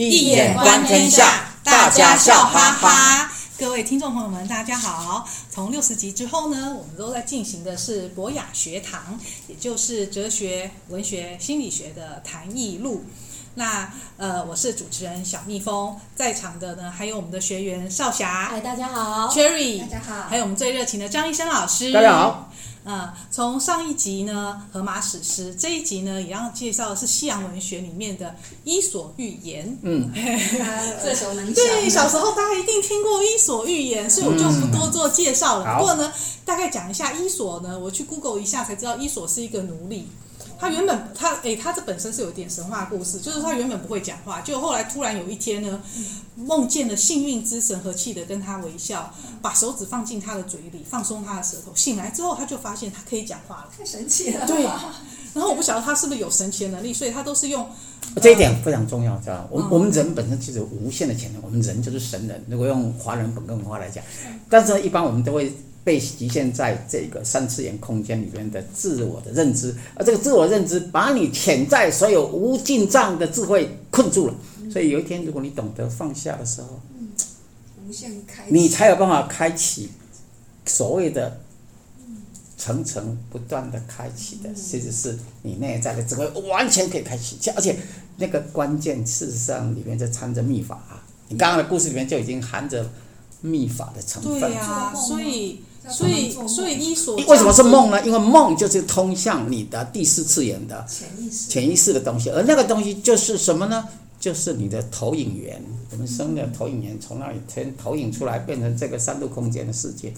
易眼观天下，大家笑哈哈。各位听众朋友们，大家好。从六十集之后呢，我们都在进行的是博雅学堂，也就是哲学、文学、心理学的谈艺录。那呃，我是主持人小蜜蜂，在场的呢还有我们的学员少霞，嗨，大家好；Cherry，大家好；还有我们最热情的张医生老师，大家好。呃，从上一集呢，荷马史诗这一集呢，也要介绍的是西洋文学里面的《伊索寓言》。嗯，耳熟能详。对，小时候大家一定听过《伊索寓言》，所以我就不多做介绍了。嗯、不过呢，大概讲一下伊索呢，我去 Google 一下才知道，伊索是一个奴隶。他原本他诶，他这本身是有点神话故事，就是他原本不会讲话，就后来突然有一天呢，梦见了幸运之神和气的跟他微笑，把手指放进他的嘴里，放松他的舌头，醒来之后他就发现他可以讲话了，太神奇了。对，然后我不晓得他是不是有神奇的能力，所以他都是用这一点非常重要，知道吗？我我们人本身其实有无限的潜能，我们人就是神人。如果用华人本根文化来讲，但是一般我们都会。被局限在这个三次元空间里面的自我的认知，而这个自我认知把你潜在所有无尽藏的智慧困住了。所以有一天，如果你懂得放下的时候，无限开，你才有办法开启所谓的层层不断的开启的，其实是你内在的智慧完全可以开启。而且那个关键事实上里面就掺着秘法啊！你刚刚的故事里面就已经含着秘法的成分。对呀，所以。所以，所以你所为什么是梦呢？因为梦就是通向你的第四次元的潜意识、潜意识的东西，而那个东西就是什么呢？就是你的投影源。我们生的投影源从那里先投影出来，变成这个三度空间的世界。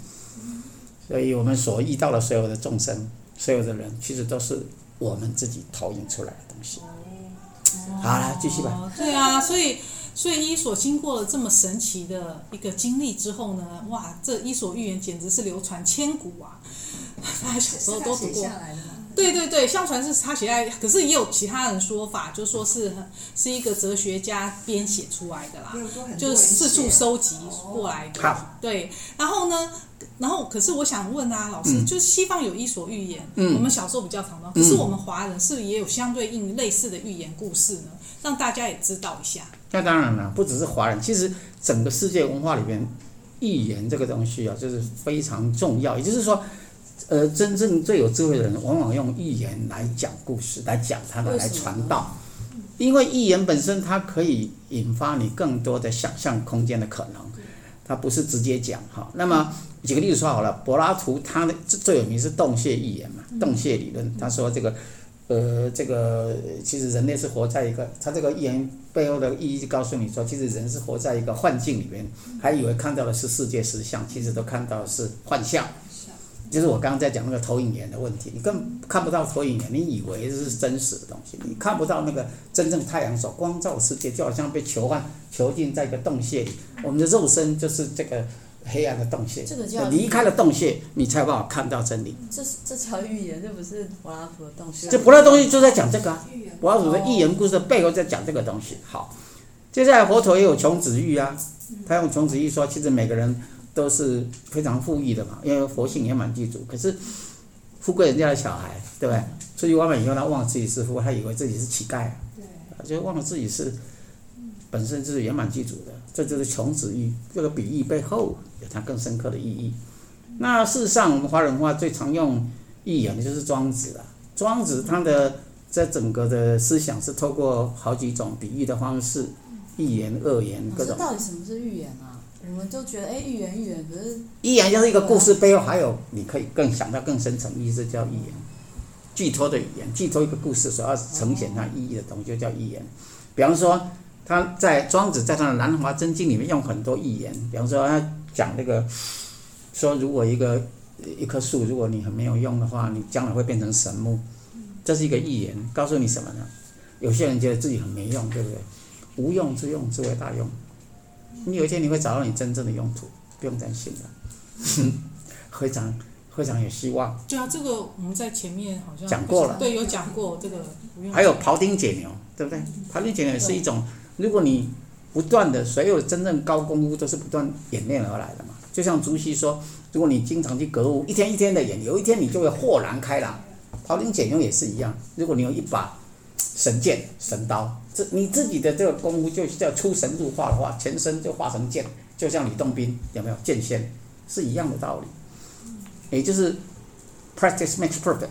所以我们所遇到的所有的众生、所有的人，其实都是我们自己投影出来的东西。好，了继续吧。对啊，所以。所以伊索经过了这么神奇的一个经历之后呢，哇，这伊索寓言简直是流传千古啊！大家小时候都读过。对对对，相传是他写在，可是也有其他人说法，就说是是一个哲学家编写出来的啦，就是四处收集过来的。好，对，然后呢，然后可是我想问啊，老师，嗯、就是西方有伊索寓言，嗯、我们小时候比较常听，可是我们华人是不是也有相对应类似的寓言故事呢？让大家也知道一下。那当然了，不只是华人，其实整个世界文化里边，寓言这个东西啊，就是非常重要。也就是说，呃，真正最有智慧的人，往往用寓言来讲故事，来讲他的，来传道。因为寓言本身，它可以引发你更多的想象空间的可能，它不是直接讲哈。那么举个例子说好了，柏拉图他的最有名是洞穴寓言嘛，洞穴理论，他说这个。呃，这个其实人类是活在一个，他这个预言背后的意义，告诉你说，其实人是活在一个幻境里面，还以为看到的是世界实相，其实都看到的是幻象。就是我刚刚在讲那个投影源的问题，你根本看不到投影源，你以为这是真实的东西，你看不到那个真正太阳所光照的世界，就好像被囚犯囚禁在一个洞穴里，我们的肉身就是这个。黑暗的洞穴，这个叫离开了洞穴，你才有办法看到真理。这是这条寓言，这不是柏拉图的洞穴。这柏拉图东西就在讲这个啊，柏拉图的寓言故事的背后在讲这个东西。好，接下来佛陀也有穷子喻啊，他用穷子喻说，其实每个人都是非常富裕的嘛，因为佛性圆满具足。可是富贵人家的小孩，对不对？出去外面以后，他忘了自己是富，他以为自己是乞丐，对，就忘了自己是本身就是圆满具足的。这就是穷子喻这个比喻背后有它更深刻的意义。那事实上，我们华人文化最常用寓言的就是庄子了。庄子他的这整个的思想是透过好几种比喻的方式，寓言、恶言各种。到底什么是寓言啊？我们就觉得，哎，寓言寓言，可是寓言就是一个故事背后还有你可以更想到更深层意思，叫寓言。寄托的语言，寄托一个故事所要呈现它意义的东西，就叫寓言。比方说。他在庄子在他的《南华真经》里面用很多寓言，比方说他讲那个，说如果一个一棵树，如果你很没有用的话，你将来会变成神木，这是一个寓言，告诉你什么呢？有些人觉得自己很没用，对不对？无用之用，之为大用。你有一天你会找到你真正的用途，不用担心的。非常非常有希望。对啊，这个我们在前面好像讲过了，对，有讲过这个。还有庖丁解牛，对不对？庖丁解牛是一种。如果你不断的，所有真正高功夫都是不断演练而来的嘛。就像朱熹说，如果你经常去格物，一天一天的演，有一天你就会豁然开朗。庖丁解牛也是一样，如果你有一把神剑、神刀。这你自己的这个功夫，就叫出神入化的话，全身就化成剑，就像吕洞宾有没有剑仙，是一样的道理。也就是 practice makes perfect，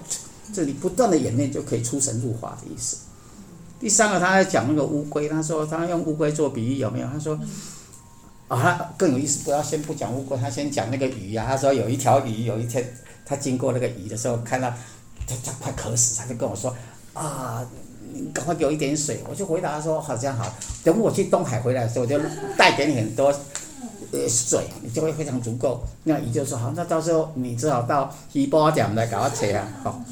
这里不断的演练就可以出神入化的意思。第三个，他在讲那个乌龟，他说他用乌龟做比喻，有没有？他说啊，他更有意思。不要先不讲乌龟，他先讲那个鱼呀、啊。他说有一条鱼，有一天他经过那个鱼的时候，看到他他快渴死，他就跟我说啊，你赶快给我一点水。我就回答说好像好，等我去东海回来的时候，我就带给你很多呃水，你就会非常足够。那鱼就说好，那到时候你只好到鱼波点来搞我切啊，好。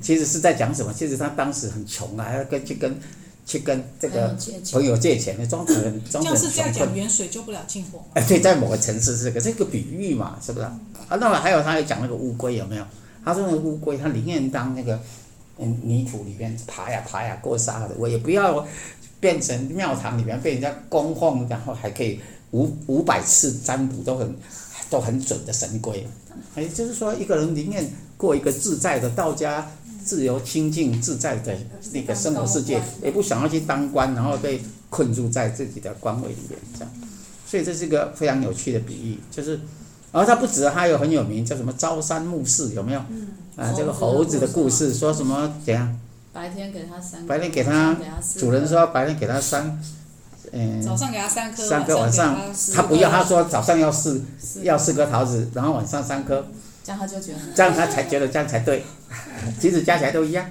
其实是在讲什么？其实他当时很穷啊，要跟去跟去跟这个朋友借钱，装成装成 穷困。就是这样讲，远水救不了近火。哎，对，在某个城市是这个这个比喻嘛，是不是？啊，那么还有他还讲那个乌龟有没有？他说那个乌龟，他宁愿当那个嗯泥土里面爬呀爬呀过沙的，我也不要变成庙堂里面被人家供奉，然后还可以五五百次占卜都很都很准的神龟。哎就是说，一个人宁愿过一个自在的道家、自由、清净、自在的那个生活世界，也不想要去当官，然后被困住在自己的官位里面，这样。所以这是一个非常有趣的比喻，就是，然后他不止，他有很有名，叫什么朝三暮四，有没有？啊，这个猴子的故事，说什么怎样？白天给他三，白天给他主人说白天给他三。嗯，早上给他三颗，三颗晚上他不要，他说早上要四要四颗桃子，然后晚上三颗，这样他就觉得，这样他才觉得这样才对，其实加起来都一样。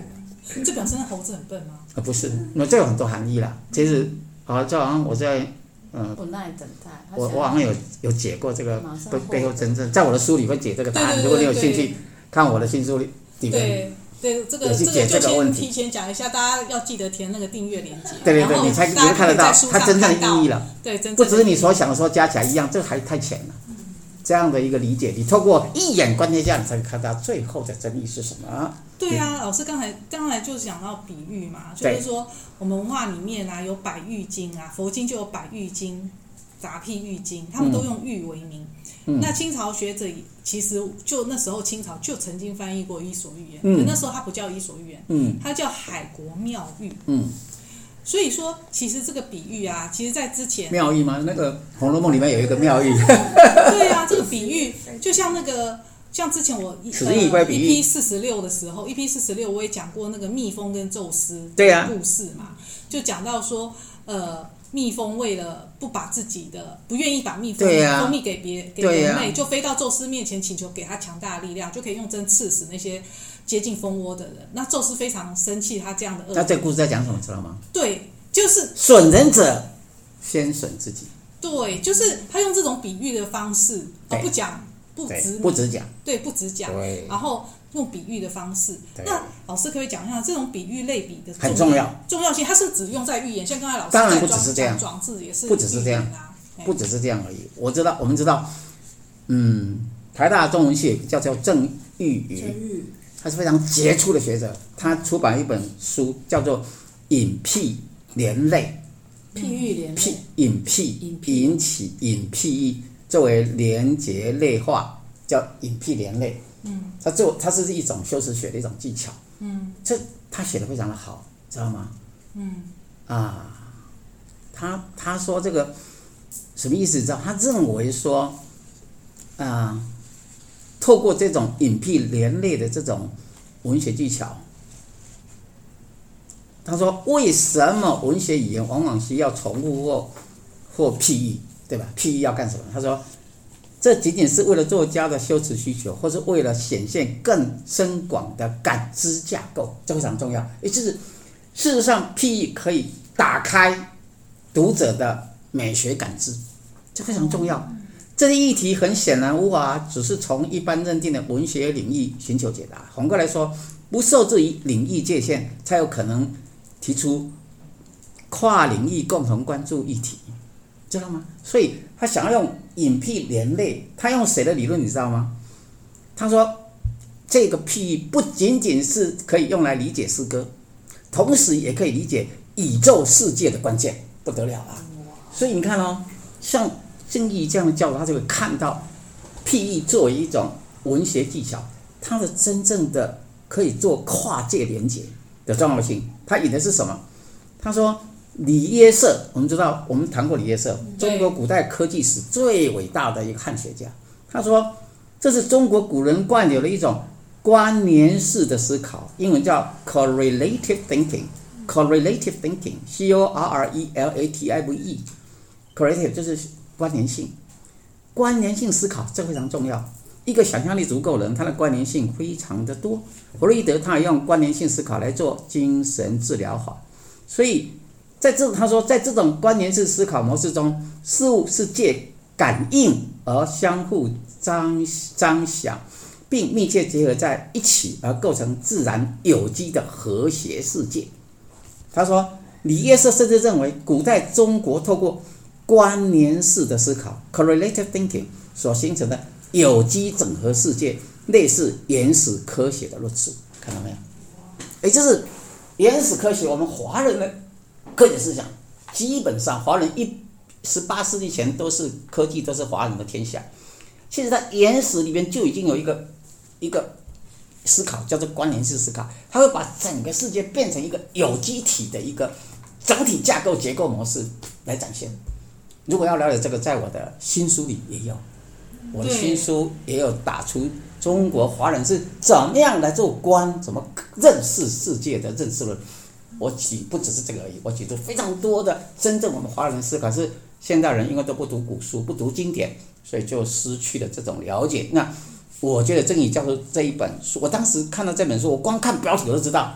这表示猴子很笨吗？啊，不是，那这有很多含义啦。其实啊，就好像我在嗯，不耐等待，我我好像有有解过这个背背后真正，在我的书里会解这个答案。如果你有兴趣看我的新书里里面。对，这个这个就先提前讲一下，大家要记得填那个订阅链接。对对对，你才你会看得到它真正的意义了。对，真正不只是你所想的说加起来一样，这还太浅了。这样的一个理解，你透过一眼观天下，你才能看到最后的真意是什么。对啊，老师刚才刚才就讲到比喻嘛，就是说我们文化里面啊有百喻经啊，佛经就有百喻经、杂譬喻经，他们都用喻为名。那清朝学者其实就那时候清朝就曾经翻译过《伊索寓言》，嗯，可那时候它不叫《伊索寓言》，嗯，它叫《海国妙喻》，嗯，所以说其实这个比喻啊，其实在之前妙喻吗？那个《红楼梦》里面有一个妙喻，对啊，这个比喻 就像那个像之前我此一归比喻 EP 四十六的时候一 P 四十六我也讲过那个蜜蜂跟宙斯的故事嘛，就讲到说呃。蜜蜂为了不把自己的不愿意把蜜蜂蜂蜜给别给人类，就飞到宙斯面前请求给他强大的力量，就可以用针刺死那些接近蜂窝的人。那宙斯非常生气，他这样的恶。那这个故事在讲什么，知道吗？对，就是损人者先损自己。对，就是他用这种比喻的方式，而不讲不直不直讲，对，不直讲，然后。用比喻的方式，那老师可，可以讲一下这种比喻类比的很重要重要性，它是只用在寓言，像刚才老师当然不只是这样，也是不只是这样，不只是这样而已。我知道，我们知道，嗯，台大中文系叫叫郑喻予，他是非常杰出的学者，他出版一本书叫做《引譬连类》，譬喻连譬引譬引起引譬意作为连结类化，叫引譬连类。嗯，他做他是一种修辞学的一种技巧。嗯，这他写的非常的好，知道吗？嗯，啊，他他说这个什么意思？知道？他认为说，啊，透过这种引譬连类的这种文学技巧，他说为什么文学语言往往需要重复或或譬喻，对吧？譬喻要干什么？他说。这仅仅是为了作家的修辞需求，或是为了显现更深广的感知架构，这非常重要。也就是，事实上，譬喻可以打开读者的美学感知，这非常重要。这个议题很显然无法只是从一般认定的文学领域寻求解答。反过来说，不受制于领域界限，才有可能提出跨领域共同关注议题。知道吗？所以他想要用引譬连类，他用谁的理论你知道吗？他说这个譬喻不仅仅是可以用来理解诗歌，同时也可以理解宇宙世界的关键，不得了啊！所以你看哦，像正义这样的教授，他就会看到譬喻作为一种文学技巧，它的真正的可以做跨界连接的的重要性。他引的是什么？他说李约瑟，我们知道，我们谈过李约瑟，中国古代科技史最伟大的一个汉学家。他说，这是中国古人惯有的一种关联式的思考，英文叫 correlative thinking。correlative thinking，c o r r e l a t i v e，correlative 就是关联性，关联性思考这非常重要。一个想象力足够的人，他的关联性非常的多。弗洛伊德他也用关联性思考来做精神治疗法，所以在这他说，在这种关联式思考模式中，事物是借感应而相互彰彰显，并密切结合在一起，而构成自然有机的和谐世界。他说，李约瑟甚至认为，古代中国透过关联式的思考 （correlative thinking） 所形成的有机整合世界，类似原始科学的论述。看到没有？也就是原始科学，我们华人的科学思想，基本上华人一十八世纪前都是科技都是华人的天下。其实，在原始里面就已经有一个一个。思考叫做关联式思考，它会把整个世界变成一个有机体的一个整体架构结构模式来展现。如果要了解这个，在我的新书里也有，我的新书也有打出中国华人是怎么样来做官，怎么认识世界的认识论。我举不只是这个而已，我举出非常多的真正我们华人思考是现代人因为都不读古书，不读经典，所以就失去了这种了解。那。我觉得郑宇教授这一本书，我当时看到这本书，我光看标题我就知道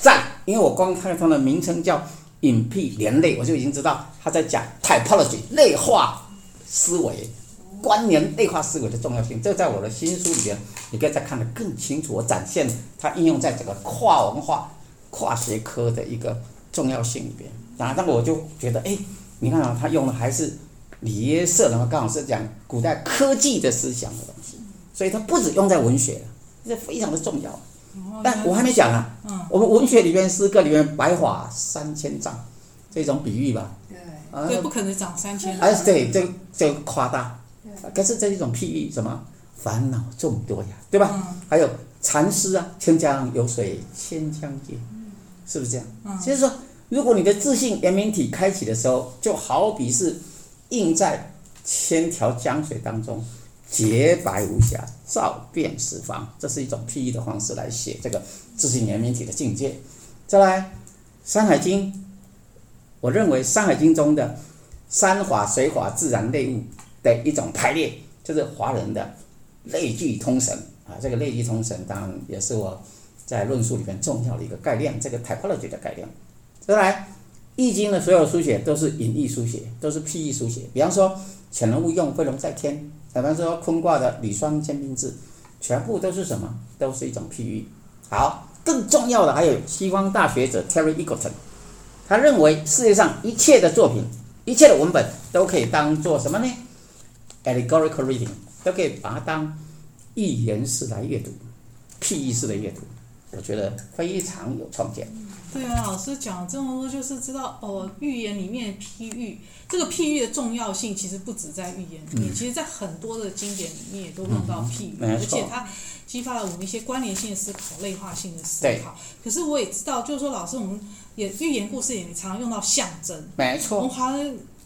赞，因为我光看它的名称叫“隐蔽连累”，我就已经知道他在讲 typology 类化思维、关联类化思维的重要性。这在我的新书里边，你可以再看得更清楚。我展现它应用在整个跨文化、跨学科的一个重要性里边。然后，那我就觉得，哎，你看啊，他用的还是李约瑟，然后刚好是讲古代科技的思想的东西。所以它不止用在文学，这非常的重要。但我还没讲啊。我们文学里面诗歌里面“白发三千丈”这种比喻吧。对。对，不可能长三千。哎，对，这这夸大。可是这一种譬喻，什么烦恼众多呀，对吧？还有禅师啊，“千江有水千江月”，是不是这样？嗯。其实说，如果你的自信圆明体开启的时候，就好比是映在千条江水当中。洁白无瑕，照遍十方，这是一种譬喻的方式来写这个自性圆明体的境界。再来，《山海经》，我认为《山海经》中的山法、水法、自然类物的一种排列，就是华人的类聚通神啊。这个类聚通神，当然也是我在论述里面重要的一个概念，这个 typology 的概念。再来，《易经》的所有书写都是隐喻书写，都是譬喻书写。比方说，潜龙勿用，飞龙在天。比方说坤卦的履霜坚冰至，全部都是什么？都是一种譬喻。好，更重要的还有西方大学者 Terry Eagleton，他认为世界上一切的作品、一切的文本都可以当做什么呢？Allegorical reading，都可以把它当寓言式来阅读、譬喻式的阅读。我觉得非常有创建。对啊，老师讲这么多，就是知道哦，寓言里面的譬喻，这个譬喻的重要性其实不止在寓言里面，嗯、其实在很多的经典里面也都用到譬喻，嗯、而且它激发了我们一些关联性的思考、类化性的思考。可是我也知道，就是说老师，我们也寓言故事也常常用到象征。没错。我们华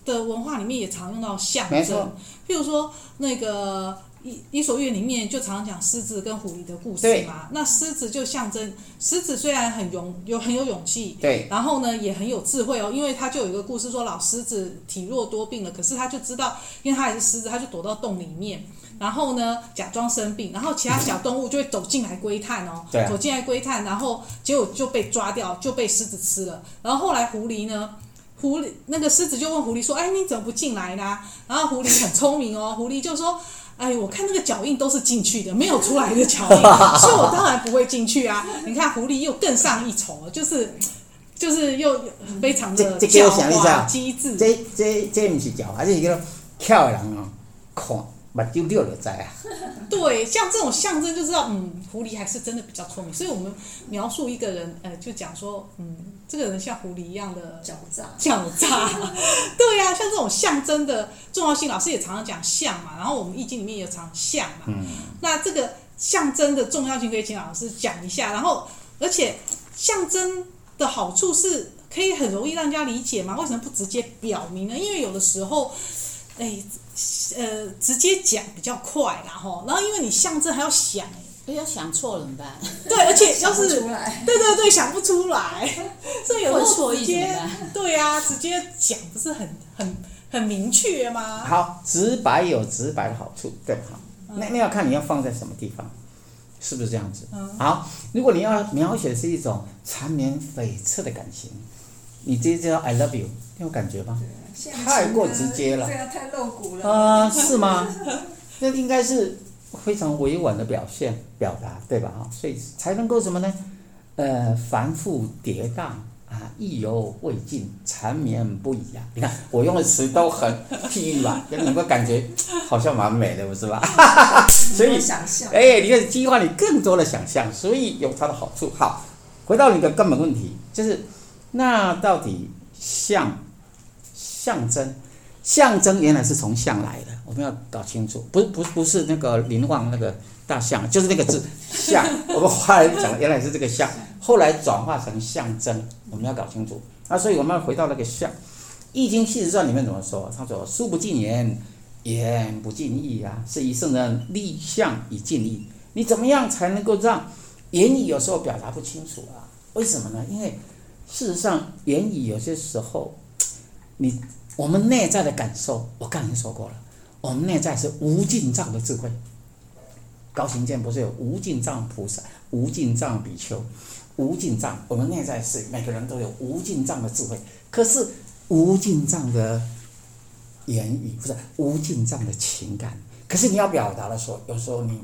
的文化里面也常用到象征，譬如说那个。伊伊索寓言里面就常常讲狮子跟狐狸的故事嘛。那狮子就象征，狮子虽然很勇，有很有勇气，对，然后呢也很有智慧哦。因为他就有一个故事说，老狮子体弱多病了，可是他就知道，因为他也是狮子，他就躲到洞里面，然后呢假装生病，然后其他小动物就会走进来窥探哦，对啊、走进来窥探，然后结果就被抓掉，就被狮子吃了。然后后来狐狸呢，狐狸那个狮子就问狐狸说：“哎，你怎么不进来呢？”然后狐狸很聪明哦，狐狸就说。哎，我看那个脚印都是进去的，没有出来的脚印，所以我当然不会进去啊！你看狐狸又更上一筹，就是就是又非常的狡猾机智。这这这不是狡猾，这是一个跳的人哦，看。目睭掉了在啊！对，像这种象征就知道，嗯，狐狸还是真的比较聪明。所以我们描述一个人，呃，就讲说，嗯，这个人像狐狸一样的狡诈。狡诈，对呀、啊，像这种象征的重要性，老师也常常讲象嘛。然后我们易经里面也常象嘛。嗯。那这个象征的重要性，可以请老师讲一下。然后，而且象征的好处是可以很容易让人家理解嘛？为什么不直接表明呢？因为有的时候，哎，呃，直接讲比较快，然后，然后因为你象征还要想，哎，要想错了怎么办？对，而且 要是对对对，想不出来，所以有时候直接对啊，直接讲不是很很很明确吗？好，直白有直白的好处，对好？那那要看你要放在什么地方，是不是这样子？好，如果你要描写的是一种缠绵悱恻的感情，你直接叫 I love you，你有感觉吗？太过直接了，这样太露骨了。啊、呃，是吗？那应该是非常委婉的表现表达，对吧？哈，所以才能够什么呢？呃，繁复跌宕。啊，意犹未尽，缠绵不已啊！你看我用的词都很譬喻吧，给你们感觉好像蛮美的，不是吧？所以想象，哎，你看激发你更多的想象，所以有它的好处。好，回到你的根本问题，就是那到底象象征象征原来是从象来的，我们要搞清楚，不不不是那个林旺那个大象，就是那个字象，我们华人讲原来是这个象。后来转化成象征，我们要搞清楚。那所以我们要回到那个象，《易经》系辞传里面怎么说？他说：“书不尽言，言不尽意啊，是以圣人立象以尽意。”你怎么样才能够让言语有时候表达不清楚啊？为什么呢？因为事实上，言语有些时候，你我们内在的感受，我刚才说过了，我们内在是无尽藏的智慧。高行健不是有无尽藏菩萨、无尽藏比丘？无尽藏，我们内在是每个人都有无尽藏的智慧，可是无尽藏的言语不是无尽藏的情感，可是你要表达的时候，有时候你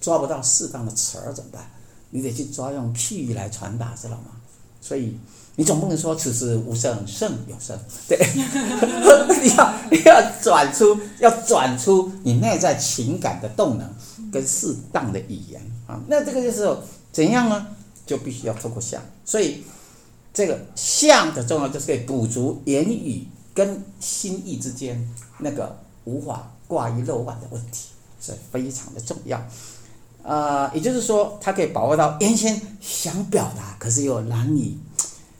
抓不到适当的词儿怎么办？你得去抓用譬喻来传达，知道吗？所以你总不能说此时无声胜有声，对，你要你要转出要转出你内在情感的动能跟适当的语言啊，那这个就是怎样呢？就必须要透过相，所以这个相的重要就是可以补足言语跟心意之间那个无法挂一漏万的问题，是非常的重要。啊、呃，也就是说，它可以把握到原先想表达，可是又难以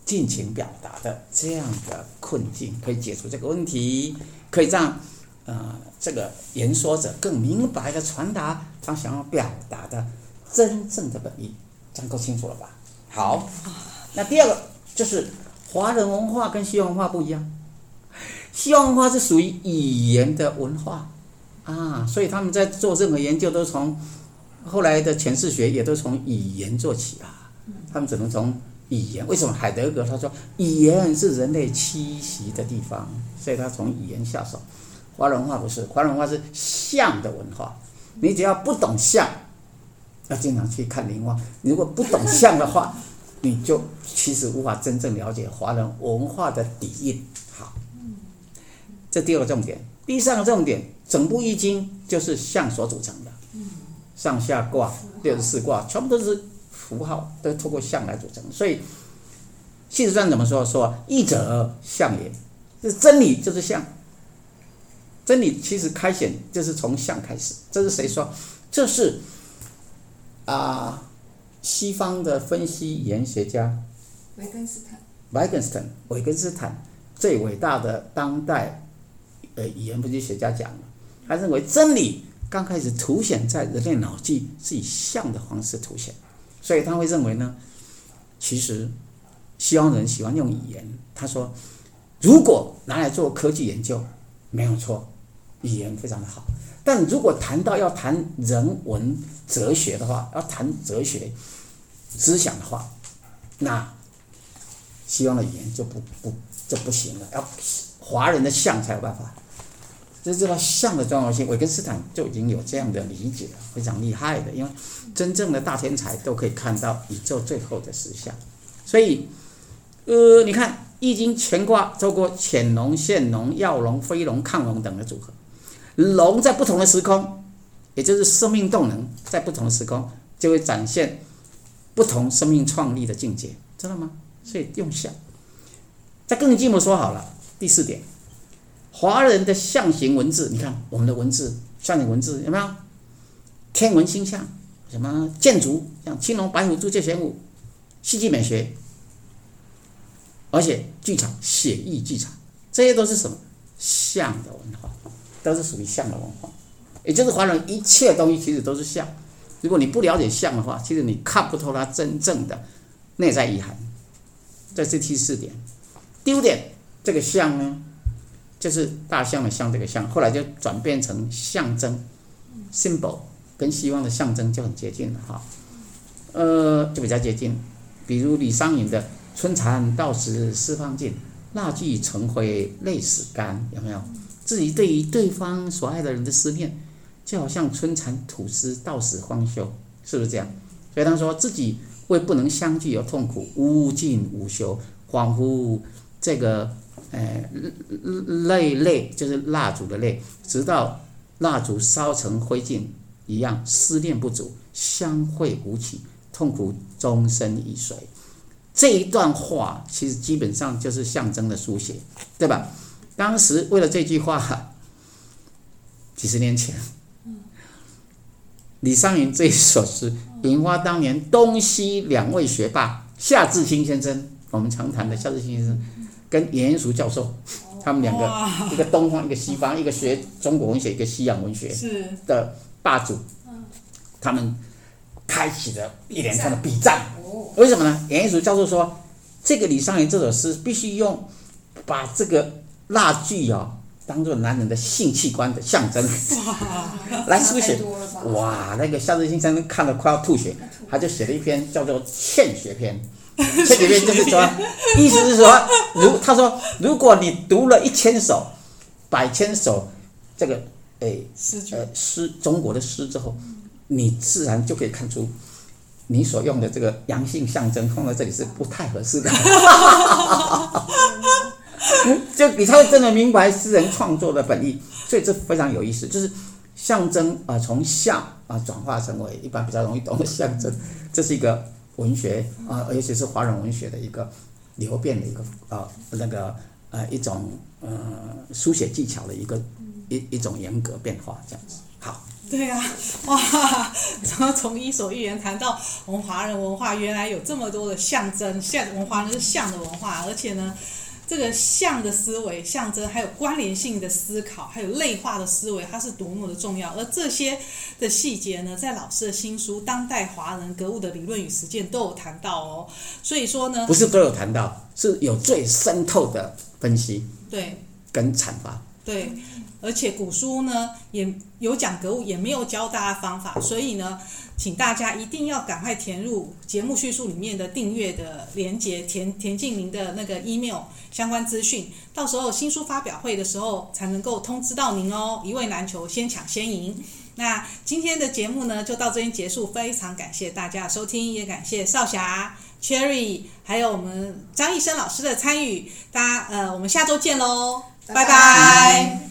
尽情表达的这样的困境，可以解除这个问题，可以让呃这个言说者更明白的传达他想要表达的真正的本意。这样够清楚了吧？好，那第二个就是华人文化跟西方文化不一样，西方文化是属于语言的文化啊，所以他们在做任何研究都从后来的诠释学也都从语言做起啊，他们只能从语言。为什么海德格他说语言是人类栖息的地方，所以他从语言下手。华人文化不是，华人文化是象的文化，你只要不懂象。要经常去看林旺，你如果不懂象的话，你就其实无法真正了解华人文化的底蕴。好，这第二个重点，第三个重点，整部易经就是象所组成的，上下卦六十四卦全部都是符号，都透过象来组成。所以系辞传怎么说？说易者象也，这真理就是象，真理其实开显就是从象开始。这是谁说？这是。啊，西方的分析语言学家维根斯坦，维根斯坦，维根斯坦最伟大的当代呃语言分析学家讲了，他认为真理刚开始凸显在人类脑际是以象的方式凸显，所以他会认为呢，其实西方人喜欢用语言，他说如果拿来做科技研究没有错，语言非常的好。但如果谈到要谈人文哲学的话，要谈哲学思想的话，那西方的语言就不不就不行了，要华人的象才有办法。就知道象的重要性，维根斯坦就已经有这样的理解了，非常厉害的。因为真正的大天才都可以看到宇宙最后的实相，所以呃，你看《易经》乾卦透过潜龙、现龙、耀龙、飞龙、亢龙等的组合。龙在不同的时空，也就是生命动能在不同的时空，就会展现不同生命创立的境界，知道吗？所以用象。再更进一步说好了，第四点，华人的象形文字，你看我们的文字，象形文字有没有？天文星象，什么建筑，像青龙白虎朱雀玄武，戏剧美学而且剧场写意剧场，这些都是什么象的文化，都是属于象的文化。也就是华人一切东西其实都是象。如果你不了解象的话，其实你看不透它真正的内在意涵。这是第四点。第五点，这个象呢，就是大象的象，这个象后来就转变成象征，symbol，跟希望的象征就很接近了哈。呃，就比较接近。比如李商隐的“春蚕到死丝方尽，蜡炬成灰泪始干”，有没有？自己对于对方所爱的人的思念，就好像春蚕吐丝到死方休，是不是这样？所以他说自己为不能相聚而痛苦，无尽无休，恍惚这个呃泪泪就是蜡烛的泪，直到蜡烛烧成灰烬一样，思念不足，相会无期。痛苦终身已随，这一段话其实基本上就是象征的书写，对吧？当时为了这句话，几十年前，李商隐这一首诗引发当年东西两位学霸夏志清先生，我们常谈的夏志清先生，跟颜元淑教授，他们两个一个东方一个西方，一个学中国文学，一个西洋文学的霸主，他们。开启了一连串的比战，为什么呢？颜元淑教授说，这个李商隐这首诗必须用把这个蜡炬啊当做男人的性器官的象征 来书写。哇，那个夏志清先生看了快要吐血，他就写了一篇叫做《劝学篇》。劝学篇就是说，意思是说，如他说，如果你读了一千首、百千首这个诶呃诗中国的诗之后。你自然就可以看出，你所用的这个阳性象征放在这里是不太合适的。就你才会真的明白诗人创作的本意，所以这非常有意思。就是象征啊，从象啊转化成为一般比较容易懂的象征，这是一个文学啊，尤其是华人文学的一个流变的一个啊那个呃一种呃书写技巧的一个一一种严格变化这样子。好。对啊，哇！然后从《伊索寓言》谈到我们华人文化，原来有这么多的象征，象文化呢是象的文化，而且呢，这个象的思维、象征，还有关联性的思考，还有类化的思维，它是多么的重要。而这些的细节呢，在老师的新书《当代华人格物的理论与实践》都有谈到哦。所以说呢，不是都有谈到，是有最深透的分析，对，跟阐发，对。而且古书呢也有讲格物，也没有教大家方法，所以呢，请大家一定要赶快填入节目叙述里面的订阅的连接，填填进您的那个 email 相关资讯，到时候新书发表会的时候才能够通知到您哦，一位难求，先抢先赢。那今天的节目呢就到这边结束，非常感谢大家的收听，也感谢少侠、Cherry 还有我们张易生老师的参与，大家呃，我们下周见喽，拜拜。拜拜。